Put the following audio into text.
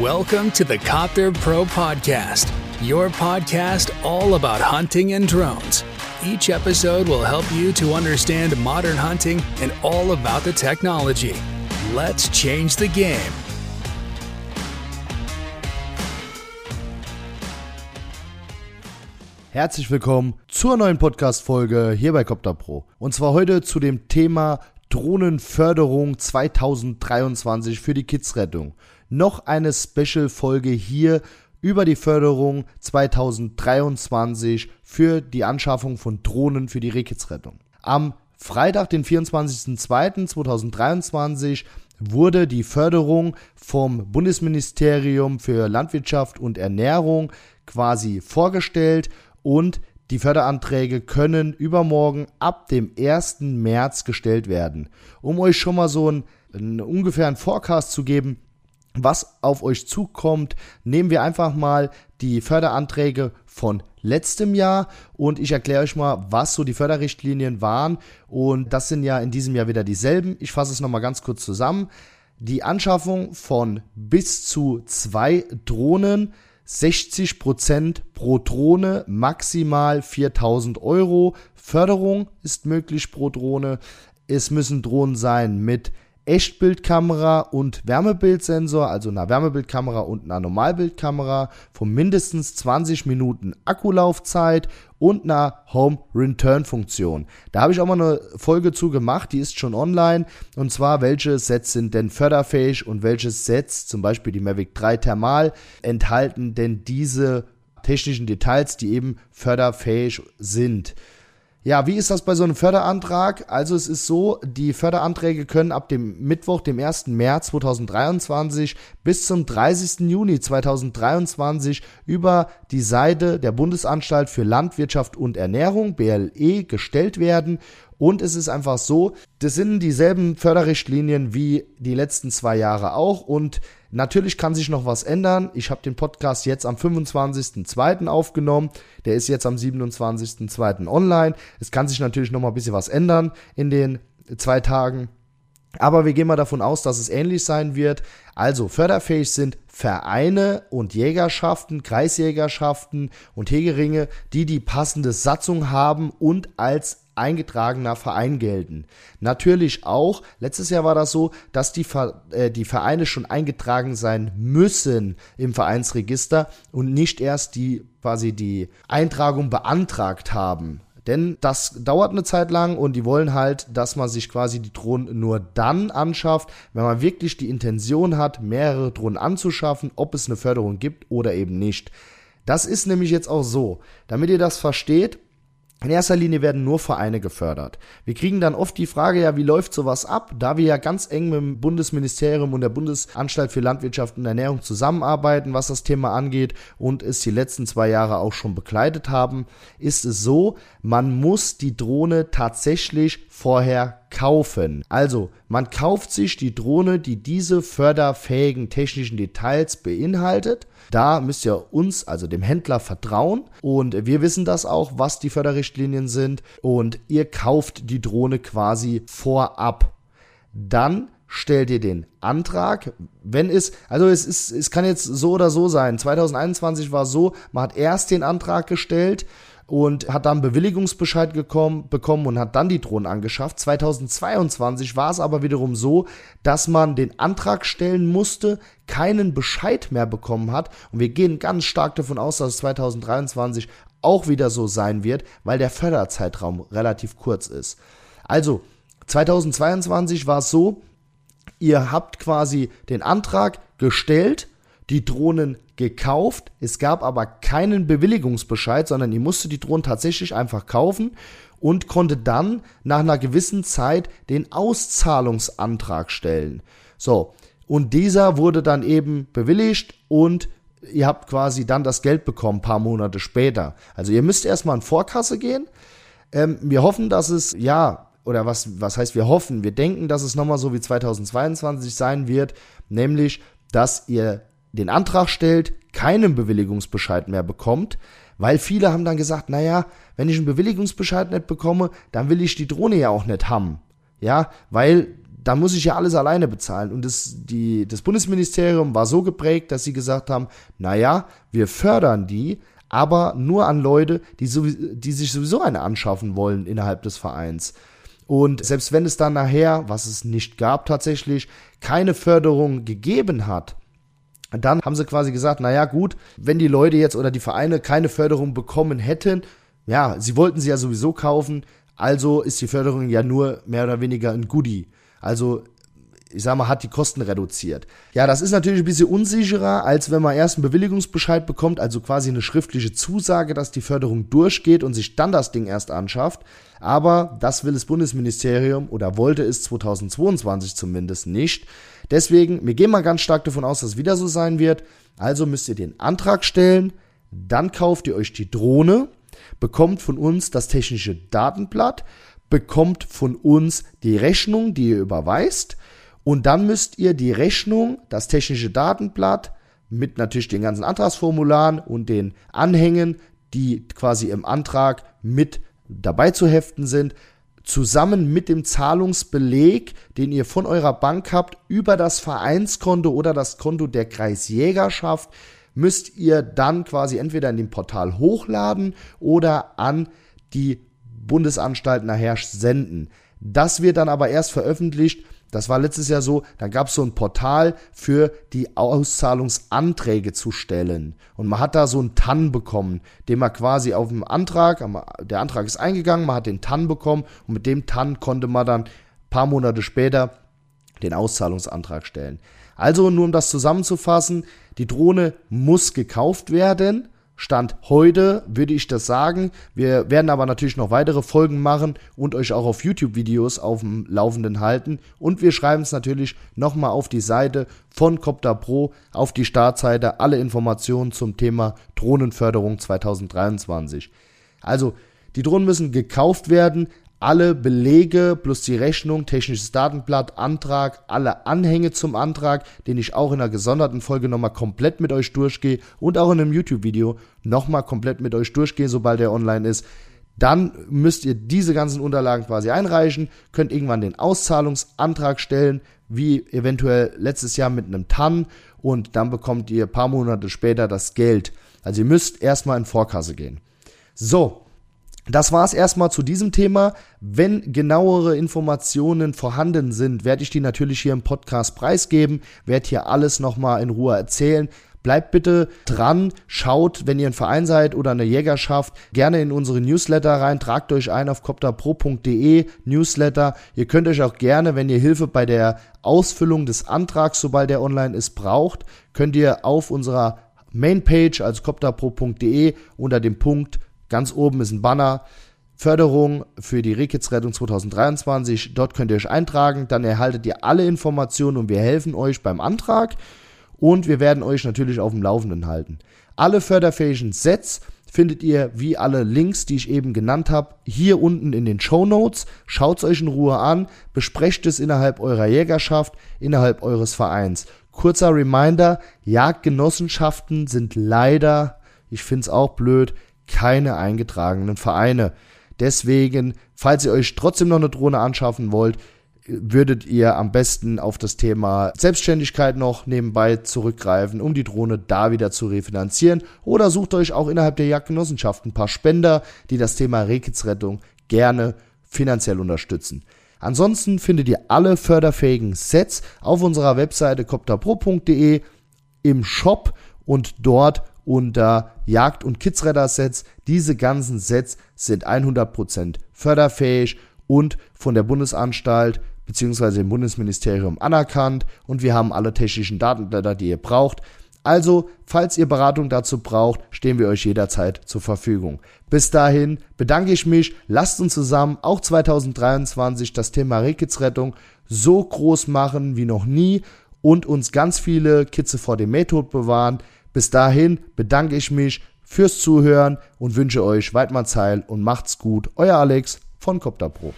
Welcome to the Copter Pro Podcast, your podcast all about hunting and drones. Each episode will help you to understand modern hunting and all about the technology. Let's change the game. Herzlich willkommen zur neuen Podcast-Folge hier bei Copter Pro. Und zwar heute zu dem Thema Drohnenförderung 2023 für die Kidsrettung. Noch eine Special-Folge hier über die Förderung 2023 für die Anschaffung von Drohnen für die Rehkitzrettung. Am Freitag, den 24.02.2023, wurde die Förderung vom Bundesministerium für Landwirtschaft und Ernährung quasi vorgestellt und die Förderanträge können übermorgen ab dem 1. März gestellt werden. Um euch schon mal so einen, einen ungefähren Forecast zu geben, was auf euch zukommt, nehmen wir einfach mal die Förderanträge von letztem Jahr und ich erkläre euch mal, was so die Förderrichtlinien waren und das sind ja in diesem Jahr wieder dieselben. Ich fasse es nochmal ganz kurz zusammen. Die Anschaffung von bis zu zwei Drohnen 60% pro Drohne, maximal 4000 Euro. Förderung ist möglich pro Drohne. Es müssen Drohnen sein mit Echtbildkamera und Wärmebildsensor, also einer Wärmebildkamera und einer Normalbildkamera von mindestens 20 Minuten Akkulaufzeit und einer Home Return Funktion. Da habe ich auch mal eine Folge zu gemacht, die ist schon online. Und zwar, welche Sets sind denn förderfähig und welche Sets, zum Beispiel die Mavic 3 Thermal, enthalten denn diese technischen Details, die eben förderfähig sind. Ja, wie ist das bei so einem Förderantrag? Also es ist so, die Förderanträge können ab dem Mittwoch, dem 1. März 2023 bis zum 30. Juni 2023 über die Seite der Bundesanstalt für Landwirtschaft und Ernährung, BLE, gestellt werden. Und es ist einfach so, das sind dieselben Förderrichtlinien wie die letzten zwei Jahre auch. Und Natürlich kann sich noch was ändern. Ich habe den Podcast jetzt am 25.02. aufgenommen. Der ist jetzt am 27.02. online. Es kann sich natürlich noch mal ein bisschen was ändern in den zwei Tagen. Aber wir gehen mal davon aus, dass es ähnlich sein wird. Also förderfähig sind Vereine und Jägerschaften, Kreisjägerschaften und Hegeringe, die die passende Satzung haben und als eingetragener Verein gelten. Natürlich auch, letztes Jahr war das so, dass die, äh, die Vereine schon eingetragen sein müssen im Vereinsregister und nicht erst die quasi die Eintragung beantragt haben. Denn das dauert eine Zeit lang und die wollen halt, dass man sich quasi die Drohnen nur dann anschafft, wenn man wirklich die Intention hat, mehrere Drohnen anzuschaffen, ob es eine Förderung gibt oder eben nicht. Das ist nämlich jetzt auch so. Damit ihr das versteht, in erster Linie werden nur Vereine gefördert. Wir kriegen dann oft die Frage, ja, wie läuft sowas ab? Da wir ja ganz eng mit dem Bundesministerium und der Bundesanstalt für Landwirtschaft und Ernährung zusammenarbeiten, was das Thema angeht und es die letzten zwei Jahre auch schon begleitet haben, ist es so, man muss die Drohne tatsächlich vorher kaufen. Also, man kauft sich die Drohne, die diese förderfähigen technischen Details beinhaltet. Da müsst ihr uns, also dem Händler, vertrauen. Und wir wissen das auch, was die Förderrichtlinien sind. Und ihr kauft die Drohne quasi vorab. Dann stellt ihr den Antrag, wenn es, also es ist, es kann jetzt so oder so sein. 2021 war so, man hat erst den Antrag gestellt und hat dann Bewilligungsbescheid gekommen, bekommen und hat dann die Drohnen angeschafft. 2022 war es aber wiederum so, dass man den Antrag stellen musste, keinen Bescheid mehr bekommen hat und wir gehen ganz stark davon aus, dass es 2023 auch wieder so sein wird, weil der Förderzeitraum relativ kurz ist. Also 2022 war es so, ihr habt quasi den Antrag gestellt, die Drohnen gekauft. Es gab aber keinen Bewilligungsbescheid, sondern ihr musste die Drohnen tatsächlich einfach kaufen und konnte dann nach einer gewissen Zeit den Auszahlungsantrag stellen. So, und dieser wurde dann eben bewilligt und ihr habt quasi dann das Geld bekommen, paar Monate später. Also ihr müsst erstmal in Vorkasse gehen. Ähm, wir hoffen, dass es, ja, oder was, was heißt wir hoffen? Wir denken, dass es nochmal so wie 2022 sein wird, nämlich, dass ihr den Antrag stellt, keinen Bewilligungsbescheid mehr bekommt, weil viele haben dann gesagt, naja, wenn ich einen Bewilligungsbescheid nicht bekomme, dann will ich die Drohne ja auch nicht haben. Ja, weil dann muss ich ja alles alleine bezahlen. Und das, die, das Bundesministerium war so geprägt, dass sie gesagt haben, naja, wir fördern die, aber nur an Leute, die, sowieso, die sich sowieso eine anschaffen wollen innerhalb des Vereins. Und selbst wenn es dann nachher, was es nicht gab tatsächlich, keine Förderung gegeben hat, dann haben sie quasi gesagt, naja gut, wenn die Leute jetzt oder die Vereine keine Förderung bekommen hätten, ja, sie wollten sie ja sowieso kaufen, also ist die Förderung ja nur mehr oder weniger ein Goodie. Also ich sag mal, hat die Kosten reduziert. Ja, das ist natürlich ein bisschen unsicherer, als wenn man erst einen Bewilligungsbescheid bekommt, also quasi eine schriftliche Zusage, dass die Förderung durchgeht und sich dann das Ding erst anschafft. Aber das will das Bundesministerium oder wollte es 2022 zumindest nicht. Deswegen, wir gehen mal ganz stark davon aus, dass es wieder so sein wird. Also müsst ihr den Antrag stellen, dann kauft ihr euch die Drohne, bekommt von uns das technische Datenblatt, bekommt von uns die Rechnung, die ihr überweist und dann müsst ihr die Rechnung, das technische Datenblatt mit natürlich den ganzen Antragsformularen und den Anhängen, die quasi im Antrag mit dabei zu heften sind, zusammen mit dem Zahlungsbeleg, den ihr von eurer Bank habt, über das Vereinskonto oder das Konto der Kreisjägerschaft, müsst ihr dann quasi entweder in dem Portal hochladen oder an die Bundesanstalt nachher senden. Das wird dann aber erst veröffentlicht, das war letztes Jahr so, da gab es so ein Portal für die Auszahlungsanträge zu stellen. Und man hat da so einen TAN bekommen, den man quasi auf dem Antrag, der Antrag ist eingegangen, man hat den TAN bekommen und mit dem TAN konnte man dann paar Monate später den Auszahlungsantrag stellen. Also nur um das zusammenzufassen, die Drohne muss gekauft werden Stand heute würde ich das sagen. Wir werden aber natürlich noch weitere Folgen machen und euch auch auf YouTube-Videos auf dem Laufenden halten. Und wir schreiben es natürlich nochmal auf die Seite von Copter Pro, auf die Startseite, alle Informationen zum Thema Drohnenförderung 2023. Also, die Drohnen müssen gekauft werden alle Belege plus die Rechnung, technisches Datenblatt, Antrag, alle Anhänge zum Antrag, den ich auch in einer gesonderten Folge nochmal komplett mit euch durchgehe und auch in einem YouTube-Video nochmal komplett mit euch durchgehe, sobald er online ist. Dann müsst ihr diese ganzen Unterlagen quasi einreichen, könnt irgendwann den Auszahlungsantrag stellen, wie eventuell letztes Jahr mit einem TAN und dann bekommt ihr paar Monate später das Geld. Also ihr müsst erstmal in Vorkasse gehen. So, das war es erstmal zu diesem Thema. Wenn genauere Informationen vorhanden sind, werde ich die natürlich hier im Podcast preisgeben, werde hier alles nochmal in Ruhe erzählen. Bleibt bitte dran, schaut, wenn ihr ein Verein seid oder eine Jägerschaft, gerne in unsere Newsletter rein, tragt euch ein auf copterpro.de Newsletter. Ihr könnt euch auch gerne, wenn ihr Hilfe bei der Ausfüllung des Antrags, sobald der online ist, braucht, könnt ihr auf unserer Mainpage, also copterpro.de, unter dem Punkt Ganz oben ist ein Banner. Förderung für die Rehkitzrettung 2023. Dort könnt ihr euch eintragen. Dann erhaltet ihr alle Informationen und wir helfen euch beim Antrag. Und wir werden euch natürlich auf dem Laufenden halten. Alle förderfähigen Sets findet ihr wie alle Links, die ich eben genannt habe, hier unten in den Show Notes. Schaut es euch in Ruhe an, besprecht es innerhalb eurer Jägerschaft, innerhalb eures Vereins. Kurzer Reminder, Jagdgenossenschaften sind leider, ich finde es auch blöd, keine eingetragenen Vereine. Deswegen, falls ihr euch trotzdem noch eine Drohne anschaffen wollt, würdet ihr am besten auf das Thema Selbstständigkeit noch nebenbei zurückgreifen, um die Drohne da wieder zu refinanzieren. Oder sucht euch auch innerhalb der Jagdgenossenschaft ein paar Spender, die das Thema Rehkitzrettung gerne finanziell unterstützen. Ansonsten findet ihr alle förderfähigen Sets auf unserer Webseite copterpro.de im Shop und dort unter Jagd- und Kidsreader-Sets. Diese ganzen Sets sind 100% förderfähig und von der Bundesanstalt bzw. dem Bundesministerium anerkannt und wir haben alle technischen Datenblätter, die ihr braucht. Also, falls ihr Beratung dazu braucht, stehen wir euch jederzeit zur Verfügung. Bis dahin bedanke ich mich, lasst uns zusammen auch 2023 das Thema Rehkitzrettung so groß machen wie noch nie und uns ganz viele Kitze vor dem Mähtod bewahren. Bis dahin bedanke ich mich fürs Zuhören und wünsche euch Weidmanns Heil und macht's gut. Euer Alex von Copter Pro.